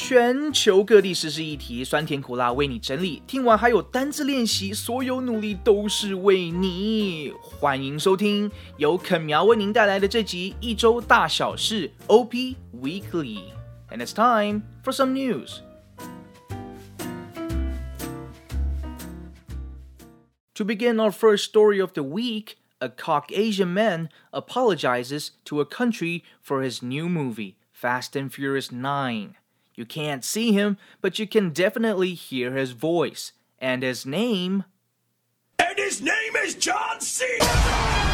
全球各地时事议题，酸甜苦辣为你整理。听完还有单字练习，所有努力都是为你。欢迎收听由肯苗为您带来的这集一周大小事 OP Weekly。And it's time for some news. To begin our first story of the week, a Caucasian man apologizes to a country for his new movie, Fast and Furious 9. You can't see him, but you can definitely hear his voice. And his name. And his name is John Cena!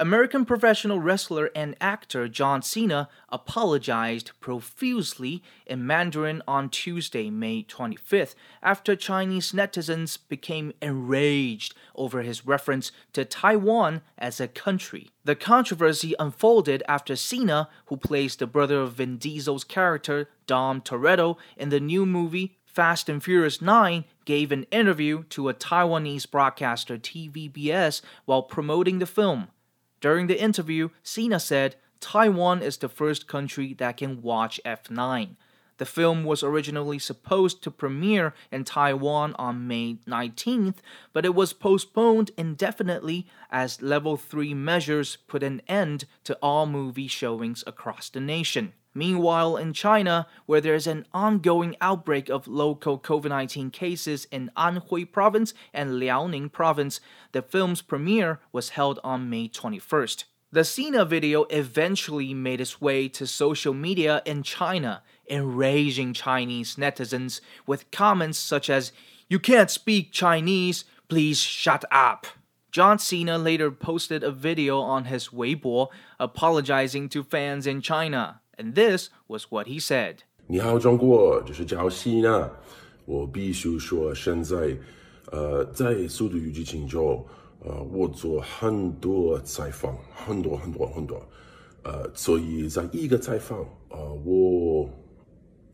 American professional wrestler and actor John Cena apologized profusely in Mandarin on Tuesday, May 25th, after Chinese netizens became enraged over his reference to Taiwan as a country. The controversy unfolded after Cena, who plays the brother of Vin Diesel's character Dom Toretto in the new movie Fast and Furious 9 gave an interview to a Taiwanese broadcaster TVBS while promoting the film. During the interview, Cena said Taiwan is the first country that can watch F9. The film was originally supposed to premiere in Taiwan on May 19th, but it was postponed indefinitely as Level 3 measures put an end to all movie showings across the nation. Meanwhile, in China, where there's an ongoing outbreak of local COVID 19 cases in Anhui province and Liaoning province, the film's premiere was held on May 21st. The Cena video eventually made its way to social media in China, enraging Chinese netizens with comments such as, You can't speak Chinese, please shut up. John Cena later posted a video on his Weibo apologizing to fans in China. And this was what he said. 你好，中国，这是叫西娜。我必须说，现在，呃，在《速度与激情中》，呃，我做很多采访，很多很多很多，呃，所以在一个采访，呃，我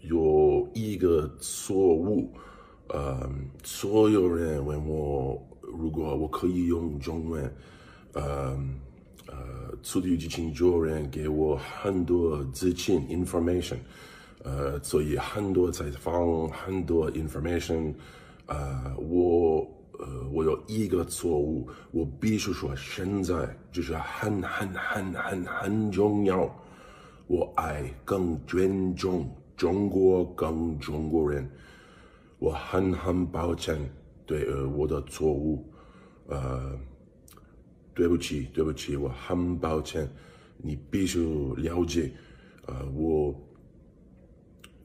有一个错误，呃，所有人问我，如果我可以用中文，呃。呃，速度与激情九人给我很多资讯 information，呃，所以很多采访，很多 information，呃，我呃，我有一个错误，我必须说，现在就是很很很很很重要，我爱更尊重中国，更中国人，我很很抱歉对呃我的错误，呃。对不起，对不起，我很抱歉。你必须了解，呃，我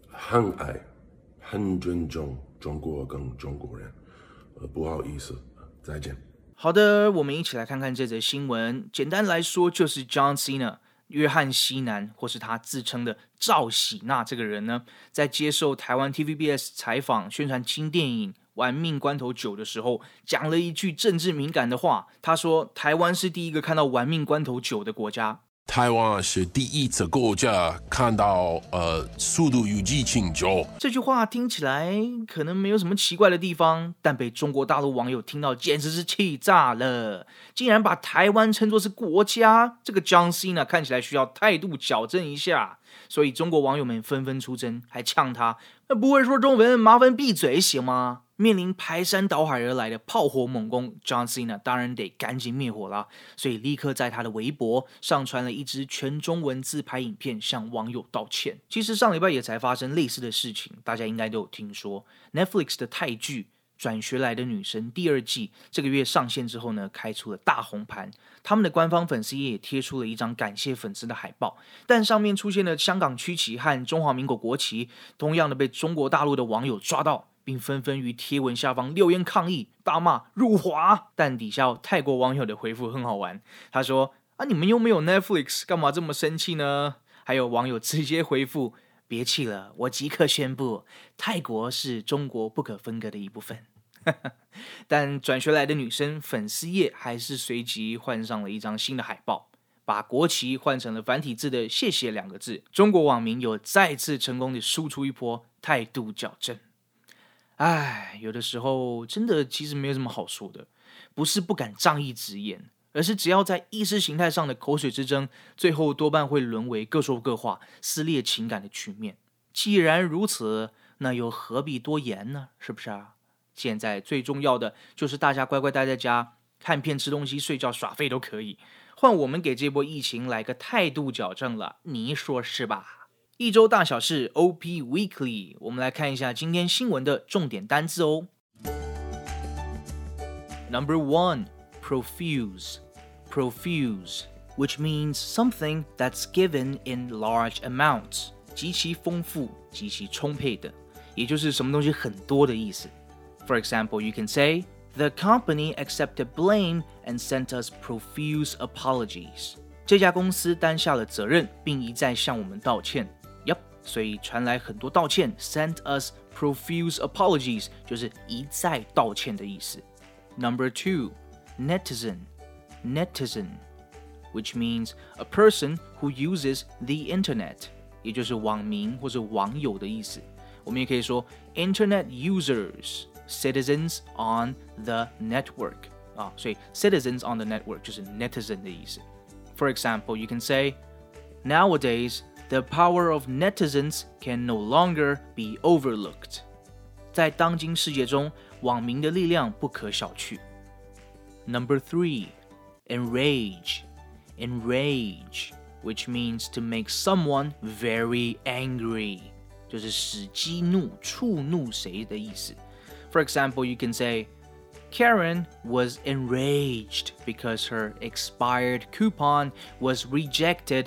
很爱、很尊重中国跟中国人。呃，不好意思，再见。好的，我们一起来看看这则新闻。简单来说，就是 John Cena 约翰西南，或是他自称的赵喜娜这个人呢，在接受台湾 TVBS 采访宣传新电影。玩命关头九的时候，讲了一句政治敏感的话。他说：“台湾是第一个看到玩命关头九的国家。台湾是第一次国家看到呃速度与激情九。”这句话听起来可能没有什么奇怪的地方，但被中国大陆网友听到，简直是气炸了！竟然把台湾称作是国家，这个 John Cena 看起来需要态度矫正一下。所以中国网友们纷纷出征，还呛他：“不会说中文，麻烦闭嘴行吗？”面临排山倒海而来的炮火猛攻，John Cena 当然得赶紧灭火了，所以立刻在他的微博上传了一支全中文自拍影片，向网友道歉。其实上礼拜也才发生类似的事情，大家应该都有听说。Netflix 的泰剧《转学来的女生》第二季这个月上线之后呢，开出了大红盘，他们的官方粉丝页也贴出了一张感谢粉丝的海报，但上面出现了香港区旗和中华民国国旗，同样的被中国大陆的网友抓到。并纷纷于贴文下方留言抗议，大骂辱华。但底下泰国网友的回复很好玩，他说：“啊，你们又没有 Netflix，干嘛这么生气呢？”还有网友直接回复：“别气了，我即刻宣布，泰国是中国不可分割的一部分。”但转学来的女生粉丝页还是随即换上了一张新的海报，把国旗换成了繁体字的“谢谢”两个字。中国网民有再次成功的输出一波态度矫正。唉，有的时候真的其实没有什么好说的，不是不敢仗义直言，而是只要在意识形态上的口水之争，最后多半会沦为各说各话、撕裂情感的局面。既然如此，那又何必多言呢？是不是啊？现在最重要的就是大家乖乖待在家，看片、吃东西、睡觉、耍废都可以。换我们给这波疫情来个态度矫正了，你说是吧？一周大小事 OP Weekly，我们来看一下今天新闻的重点单字哦。Number one, profuse, profuse, which means something that's given in large amounts，极其丰富、极其充沛的，也就是什么东西很多的意思。For example, you can say the company accepted blame and sent us profuse apologies。这家公司担下了责任，并一再向我们道歉。 所以传来很多道歉，sent us profuse apologies，就是一再道歉的意思。Number two, netizen, netizen, which means a person who uses the internet，也就是网民或者网友的意思。我们也可以说 internet users, citizens on the network 啊，所以 citizens on the network 就是 netizen 的意思。For example, you can say nowadays the power of netizens can no longer be overlooked. 在当今世界中，网民的力量不可小觑。Number three, enrage, enrage, which means to make someone very angry，就是使激怒、触怒谁的意思。For example, you can say. Karen was enraged because her expired coupon was rejected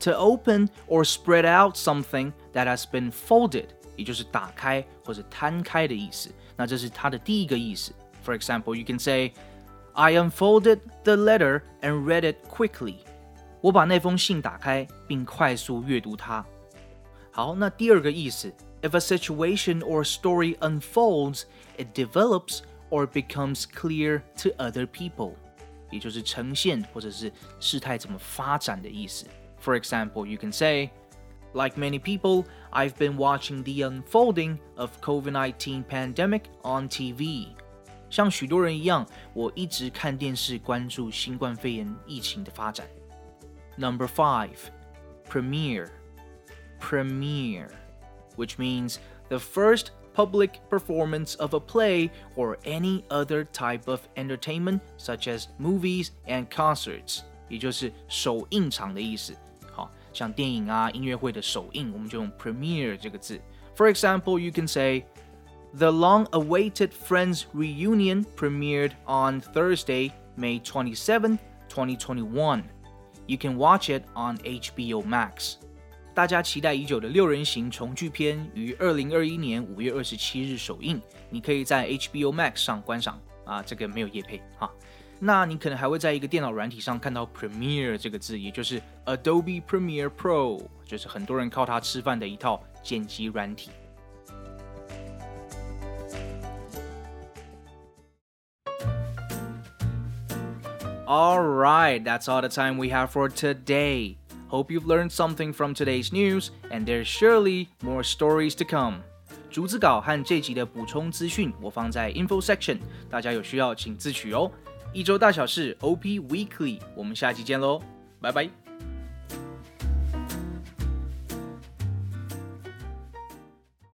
to open or spread out something that has been folded 也就是打开或者摊开的意思。那这是它的第一个意思。For example, you can say, "I unfolded the letter and read it quickly." 我把那封信打开并快速阅读它。好，那第二个意思，If a situation or story unfolds, it develops or becomes clear to other people，也就是呈现或者是事态怎么发展的意思。 For example, you can say. Like many people, I've been watching the unfolding of COVID-19 pandemic on TV. 像许多人一样，我一直看电视，关注新冠肺炎疫情的发展。Number five, premiere, premiere, which means the first public performance of a play or any other type of entertainment, such as movies and concerts，也就是首映场的意思。 像电影啊、音乐会的首映，我们就用 premiere 这个字。For example, you can say, The long-awaited Friends reunion premiered on Thursday, May 27, 2021. You can watch it on HBO Max. 大家期待已久的六人行重聚篇于二零二一年五月二十七日首映，你可以在 HBO Max 上观赏。啊，这个没有叶配哈。那你可能还会在一个电脑软体上看到 Premiere 这个字，也就是 Adobe Premiere Pro，就是很多人靠它吃饭的一套剪辑软体。All right, that's all the time we have for today. Hope you've learned something from today's news, and there's surely more stories to come. 逐字稿和这集的补充资讯我放在 info section，大家有需要请自取哦。 一周大小事，OP Weekly，我们下期见喽，拜拜。